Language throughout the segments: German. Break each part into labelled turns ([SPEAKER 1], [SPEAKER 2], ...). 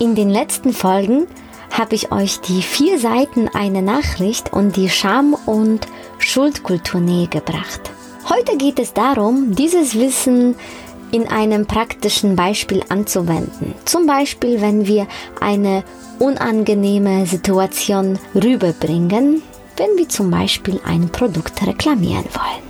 [SPEAKER 1] In den letzten Folgen habe ich euch die vier Seiten einer Nachricht und die Scham- und Schuldkultur nähergebracht. Heute geht es darum, dieses Wissen in einem praktischen Beispiel anzuwenden. Zum Beispiel, wenn wir eine unangenehme Situation rüberbringen, wenn wir zum Beispiel ein Produkt reklamieren wollen.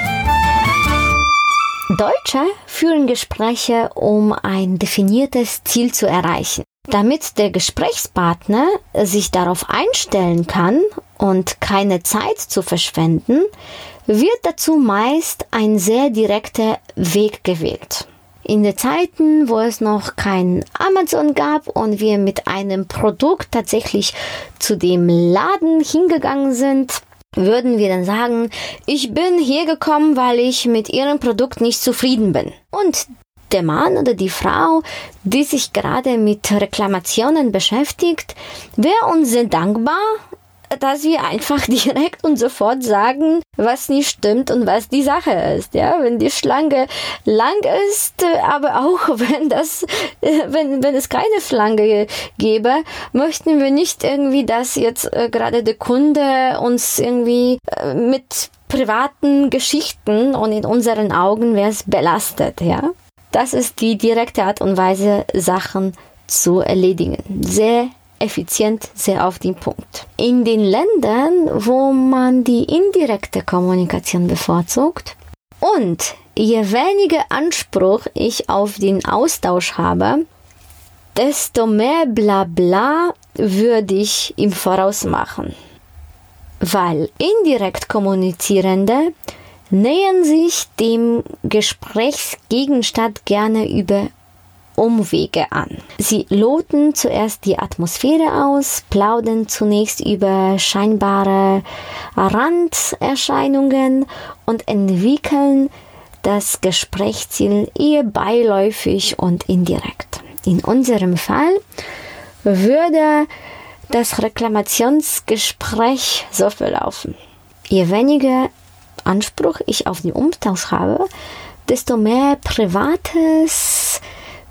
[SPEAKER 1] Deutsche führen Gespräche, um ein definiertes Ziel zu erreichen. Damit der Gesprächspartner sich darauf einstellen kann und keine Zeit zu verschwenden, wird dazu meist ein sehr direkter Weg gewählt. In den Zeiten, wo es noch kein Amazon gab und wir mit einem Produkt tatsächlich zu dem Laden hingegangen sind, würden wir dann sagen, ich bin hier gekommen, weil ich mit Ihrem Produkt nicht zufrieden bin. Und der Mann oder die Frau, die sich gerade mit Reklamationen beschäftigt, wäre uns sehr dankbar, dass wir einfach direkt und sofort sagen, was nicht stimmt und was die Sache ist. Ja, wenn die Schlange lang ist, aber auch wenn das, wenn, wenn es keine Schlange gäbe, möchten wir nicht irgendwie, dass jetzt äh, gerade der Kunde uns irgendwie äh, mit privaten Geschichten und in unseren Augen wäre es belastet, ja. Das ist die direkte Art und Weise, Sachen zu erledigen. Sehr effizient, sehr auf den Punkt. In den Ländern, wo man die indirekte Kommunikation bevorzugt und je weniger Anspruch ich auf den Austausch habe, desto mehr Blabla würde ich im Voraus machen. Weil indirekt Kommunizierende nähern sich dem Gesprächsgegenstand gerne über Umwege an. Sie loten zuerst die Atmosphäre aus, plaudern zunächst über scheinbare Randerscheinungen und entwickeln das Gesprächsziel eher beiläufig und indirekt. In unserem Fall würde das Reklamationsgespräch so verlaufen. Je weniger Anspruch ich auf den Umtausch habe, desto mehr Privates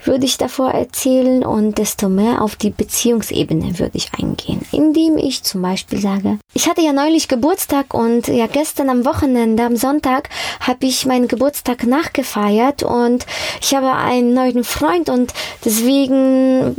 [SPEAKER 1] würde ich davor erzählen und desto mehr auf die Beziehungsebene würde ich eingehen, indem ich zum Beispiel sage, ich hatte ja neulich Geburtstag und ja gestern am Wochenende, am Sonntag, habe ich meinen Geburtstag nachgefeiert und ich habe einen neuen Freund und deswegen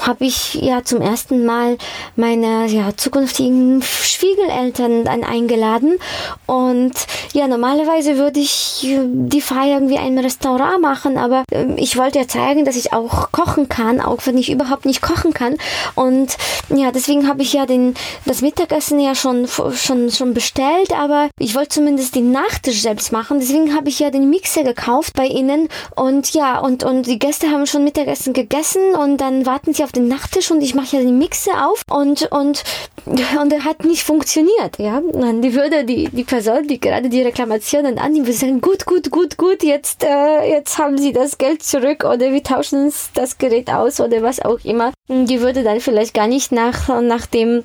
[SPEAKER 1] habe ich ja zum ersten Mal meine ja, zukünftigen Schwiegereltern dann eingeladen und ja, normalerweise würde ich die Feier irgendwie in einem Restaurant machen, aber ich wollte ja zeigen, dass ich auch kochen kann, auch wenn ich überhaupt nicht kochen kann. Und ja, deswegen habe ich ja den, das Mittagessen ja schon, schon, schon bestellt, aber ich wollte zumindest den Nachtisch selbst machen. Deswegen habe ich ja den Mixer gekauft bei ihnen. Und ja, und, und die Gäste haben schon Mittagessen gegessen und dann warten sie auf den Nachtisch und ich mache ja den Mixer auf. Und, und, und er hat nicht funktioniert, ja. Und die würde die, die Person, die gerade die Reklamationen annimmt, würde sagen, gut, gut, gut, gut, jetzt, äh, jetzt haben sie das Geld zurück oder wir tauschen das Gerät aus oder was auch immer. Die würde dann vielleicht gar nicht nach, nach dem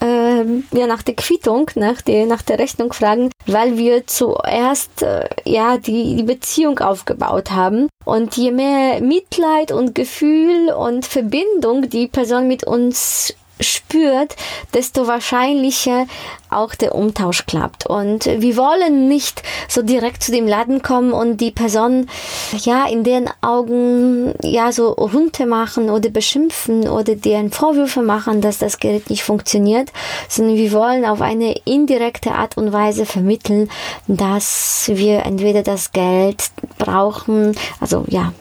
[SPEAKER 1] ähm, ja, nach der Quittung, nach der, nach der Rechnung fragen, weil wir zuerst äh, ja, die, die Beziehung aufgebaut haben. Und je mehr Mitleid und Gefühl und Verbindung die Person mit uns spürt, desto wahrscheinlicher auch der Umtausch klappt. Und wir wollen nicht so direkt zu dem Laden kommen und die Person ja in deren Augen ja so runtermachen oder beschimpfen oder deren Vorwürfe machen, dass das Gerät nicht funktioniert, sondern wir wollen auf eine indirekte Art und Weise vermitteln, dass wir entweder das Geld brauchen, also ja,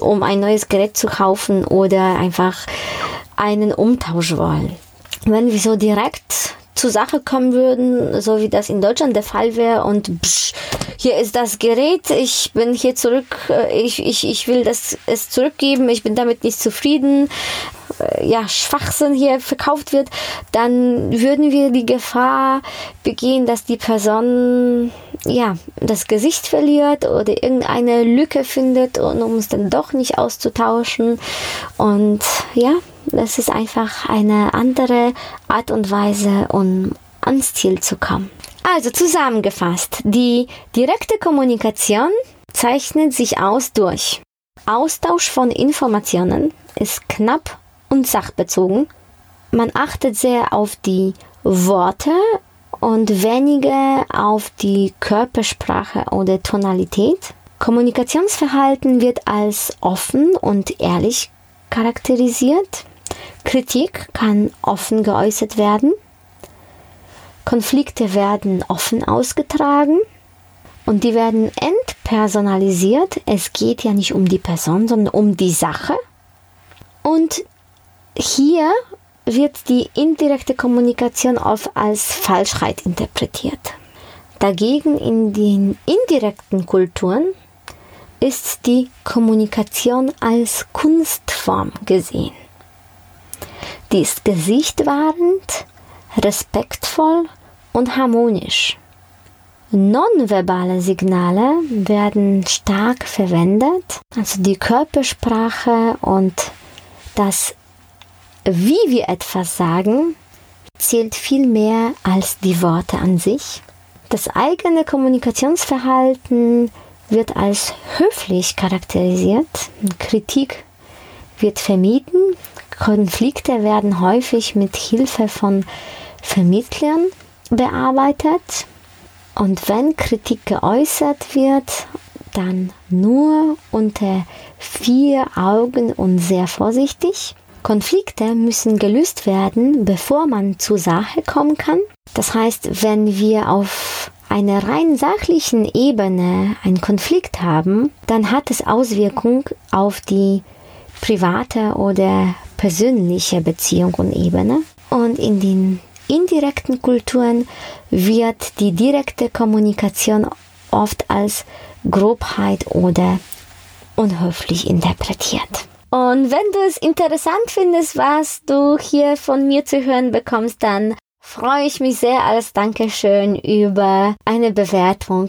[SPEAKER 1] um ein neues Gerät zu kaufen oder einfach einen Umtausch wollen. Wenn wir so direkt zur Sache kommen würden, so wie das in Deutschland der Fall wäre und psch, hier ist das Gerät, ich bin hier zurück, äh, ich, ich, ich will das es zurückgeben, ich bin damit nicht zufrieden, äh, ja, Schwachsinn hier verkauft wird, dann würden wir die Gefahr begehen, dass die Person ja, das Gesicht verliert oder irgendeine Lücke findet um es dann doch nicht auszutauschen. Und ja, das ist einfach eine andere Art und Weise, um ans Ziel zu kommen. Also zusammengefasst, die direkte Kommunikation zeichnet sich aus durch Austausch von Informationen, ist knapp und sachbezogen. Man achtet sehr auf die Worte und weniger auf die Körpersprache oder Tonalität. Kommunikationsverhalten wird als offen und ehrlich charakterisiert. Kritik kann offen geäußert werden. Konflikte werden offen ausgetragen und die werden entpersonalisiert. Es geht ja nicht um die Person, sondern um die Sache. Und hier wird die indirekte Kommunikation oft als Falschheit interpretiert. Dagegen in den indirekten Kulturen ist die Kommunikation als Kunstform gesehen. Die ist gesichtwahrend, respektvoll und harmonisch. Nonverbale Signale werden stark verwendet, also die Körpersprache und das, wie wir etwas sagen, zählt viel mehr als die Worte an sich. Das eigene Kommunikationsverhalten wird als höflich charakterisiert. Kritik wird vermieden. Konflikte werden häufig mit Hilfe von Vermittlern bearbeitet. Und wenn Kritik geäußert wird, dann nur unter vier Augen und sehr vorsichtig. Konflikte müssen gelöst werden, bevor man zur Sache kommen kann. Das heißt, wenn wir auf einer rein sachlichen Ebene einen Konflikt haben, dann hat es Auswirkungen auf die private oder persönliche Beziehung und Ebene. Und in den indirekten Kulturen wird die direkte Kommunikation oft als Grobheit oder unhöflich interpretiert. Und wenn du es interessant findest, was du hier von mir zu hören bekommst, dann freue ich mich sehr als Dankeschön über eine Bewertung.